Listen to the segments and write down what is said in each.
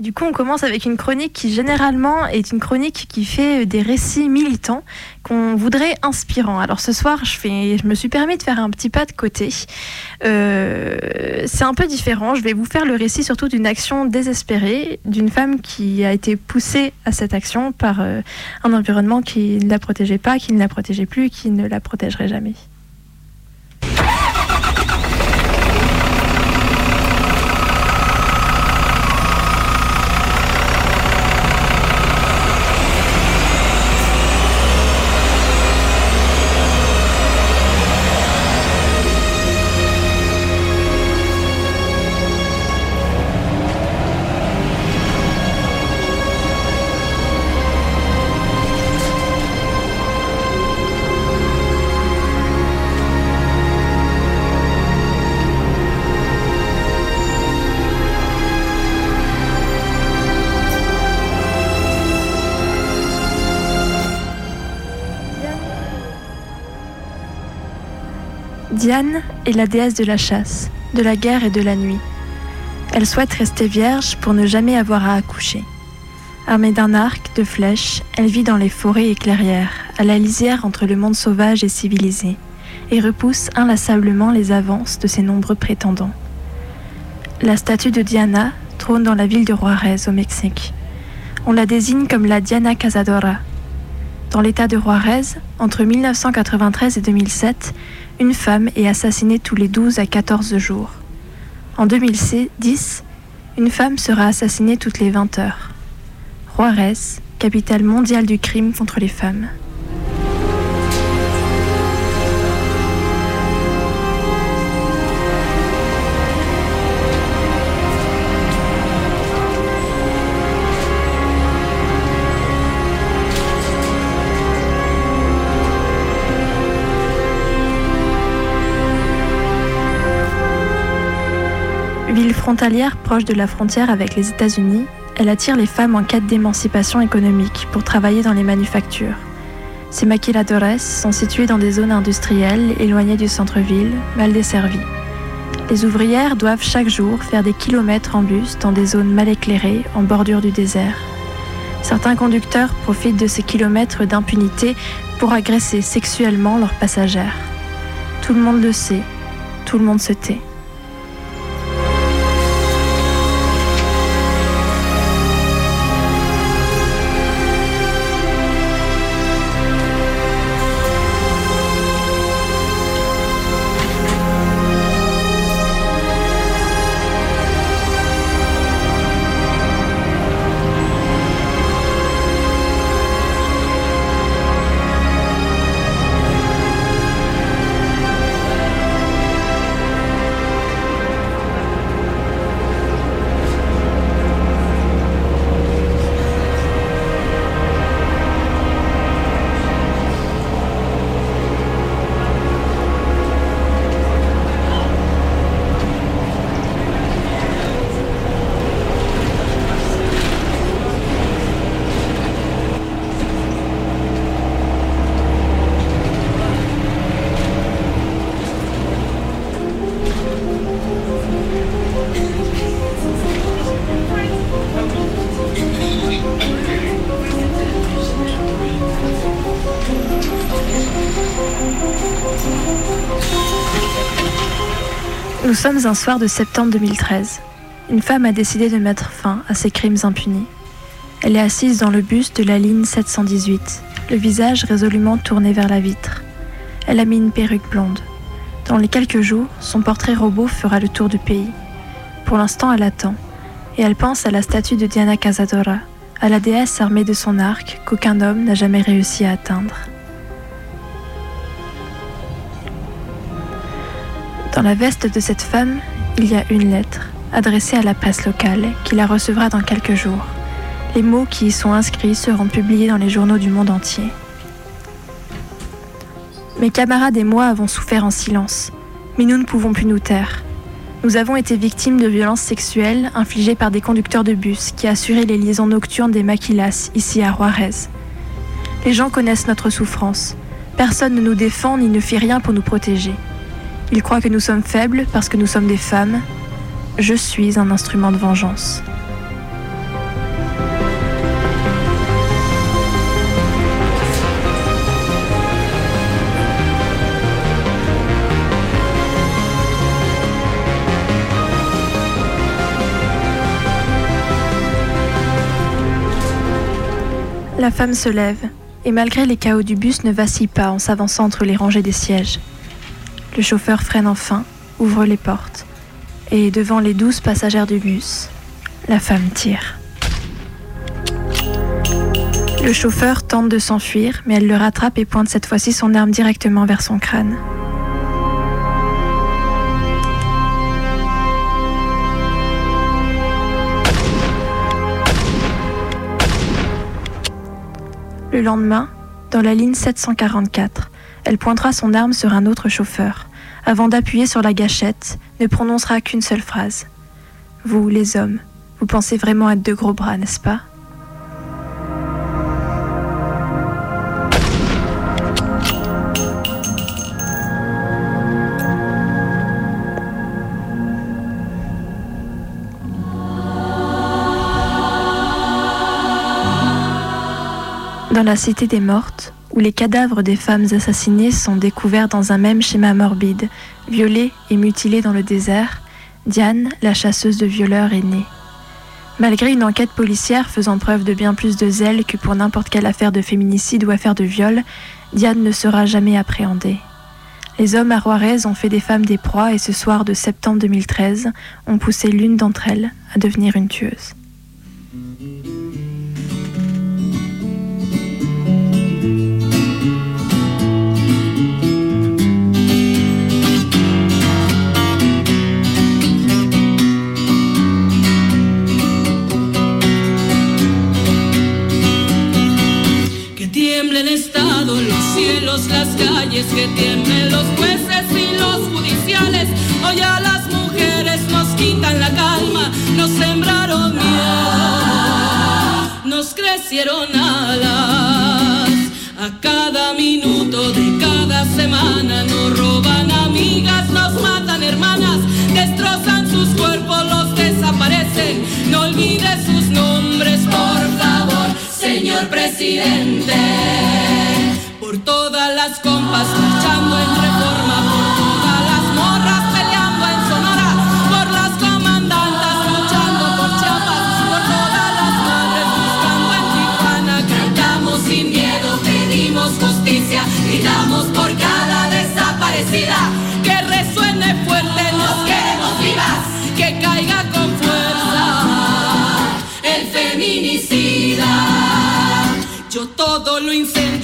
du coup, on commence avec une chronique qui généralement est une chronique qui fait des récits militants qu'on voudrait inspirants. Alors ce soir, je me suis permis de faire un petit pas de côté. Euh, c'est un peu différent. Je vais vous faire le récit surtout d'une action désespérée d'une femme qui a été poussée à cette action par euh, un environnement qui ne la protégeait pas, qui ne la protégeait plus, qui ne la protégerait jamais. Diane est la déesse de la chasse, de la guerre et de la nuit. Elle souhaite rester vierge pour ne jamais avoir à accoucher. Armée d'un arc, de flèches, elle vit dans les forêts et clairières, à la lisière entre le monde sauvage et civilisé, et repousse inlassablement les avances de ses nombreux prétendants. La statue de Diana trône dans la ville de Juarez, au Mexique. On la désigne comme la Diana Cazadora. Dans l'état de Juarez, entre 1993 et 2007, une femme est assassinée tous les 12 à 14 jours. En 2010, une femme sera assassinée toutes les 20 heures. Juarez, capitale mondiale du crime contre les femmes. Ville frontalière proche de la frontière avec les États-Unis, elle attire les femmes en quête d'émancipation économique pour travailler dans les manufactures. Ces maquiladores sont situées dans des zones industrielles éloignées du centre-ville, mal desservies. Les ouvrières doivent chaque jour faire des kilomètres en bus dans des zones mal éclairées, en bordure du désert. Certains conducteurs profitent de ces kilomètres d'impunité pour agresser sexuellement leurs passagères. Tout le monde le sait, tout le monde se tait. Nous sommes un soir de septembre 2013. Une femme a décidé de mettre fin à ses crimes impunis. Elle est assise dans le bus de la ligne 718, le visage résolument tourné vers la vitre. Elle a mis une perruque blonde. Dans les quelques jours, son portrait robot fera le tour du pays. Pour l'instant, elle attend, et elle pense à la statue de Diana Cazadora, à la déesse armée de son arc qu'aucun homme n'a jamais réussi à atteindre. Dans la veste de cette femme, il y a une lettre, adressée à la presse locale, qui la recevra dans quelques jours. Les mots qui y sont inscrits seront publiés dans les journaux du monde entier. Mes camarades et moi avons souffert en silence, mais nous ne pouvons plus nous taire. Nous avons été victimes de violences sexuelles infligées par des conducteurs de bus qui assuraient les liaisons nocturnes des maquilas ici à Juarez. Les gens connaissent notre souffrance. Personne ne nous défend ni ne fait rien pour nous protéger. Ils croient que nous sommes faibles parce que nous sommes des femmes. Je suis un instrument de vengeance. La femme se lève, et malgré les chaos du bus ne vacille pas en s'avançant entre les rangées des sièges. Le chauffeur freine enfin, ouvre les portes et devant les douze passagères du bus, la femme tire. Le chauffeur tente de s'enfuir, mais elle le rattrape et pointe cette fois-ci son arme directement vers son crâne. Le lendemain, dans la ligne 744, elle pointera son arme sur un autre chauffeur. Avant d'appuyer sur la gâchette, ne prononcera qu'une seule phrase. Vous, les hommes, vous pensez vraiment être de gros bras, n'est-ce pas? Dans la cité des mortes, où les cadavres des femmes assassinées sont découverts dans un même schéma morbide, violées et mutilées dans le désert, Diane, la chasseuse de violeurs, est née. Malgré une enquête policière faisant preuve de bien plus de zèle que pour n'importe quelle affaire de féminicide ou affaire de viol, Diane ne sera jamais appréhendée. Les hommes à Juarez ont fait des femmes des proies et ce soir de septembre 2013 ont poussé l'une d'entre elles à devenir une tueuse. Nos crecieron alas. A cada minuto de cada semana nos roban amigas, nos matan hermanas, destrozan sus cuerpos, los desaparecen. No olvide sus nombres, por favor, señor presidente por todas las compas marchando en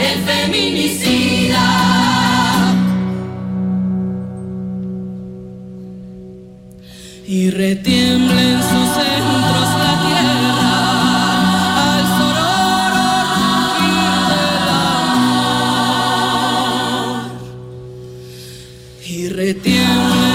el feminicida. Y retiembla en sus centros la tierra al sororo rugir. Y retiembla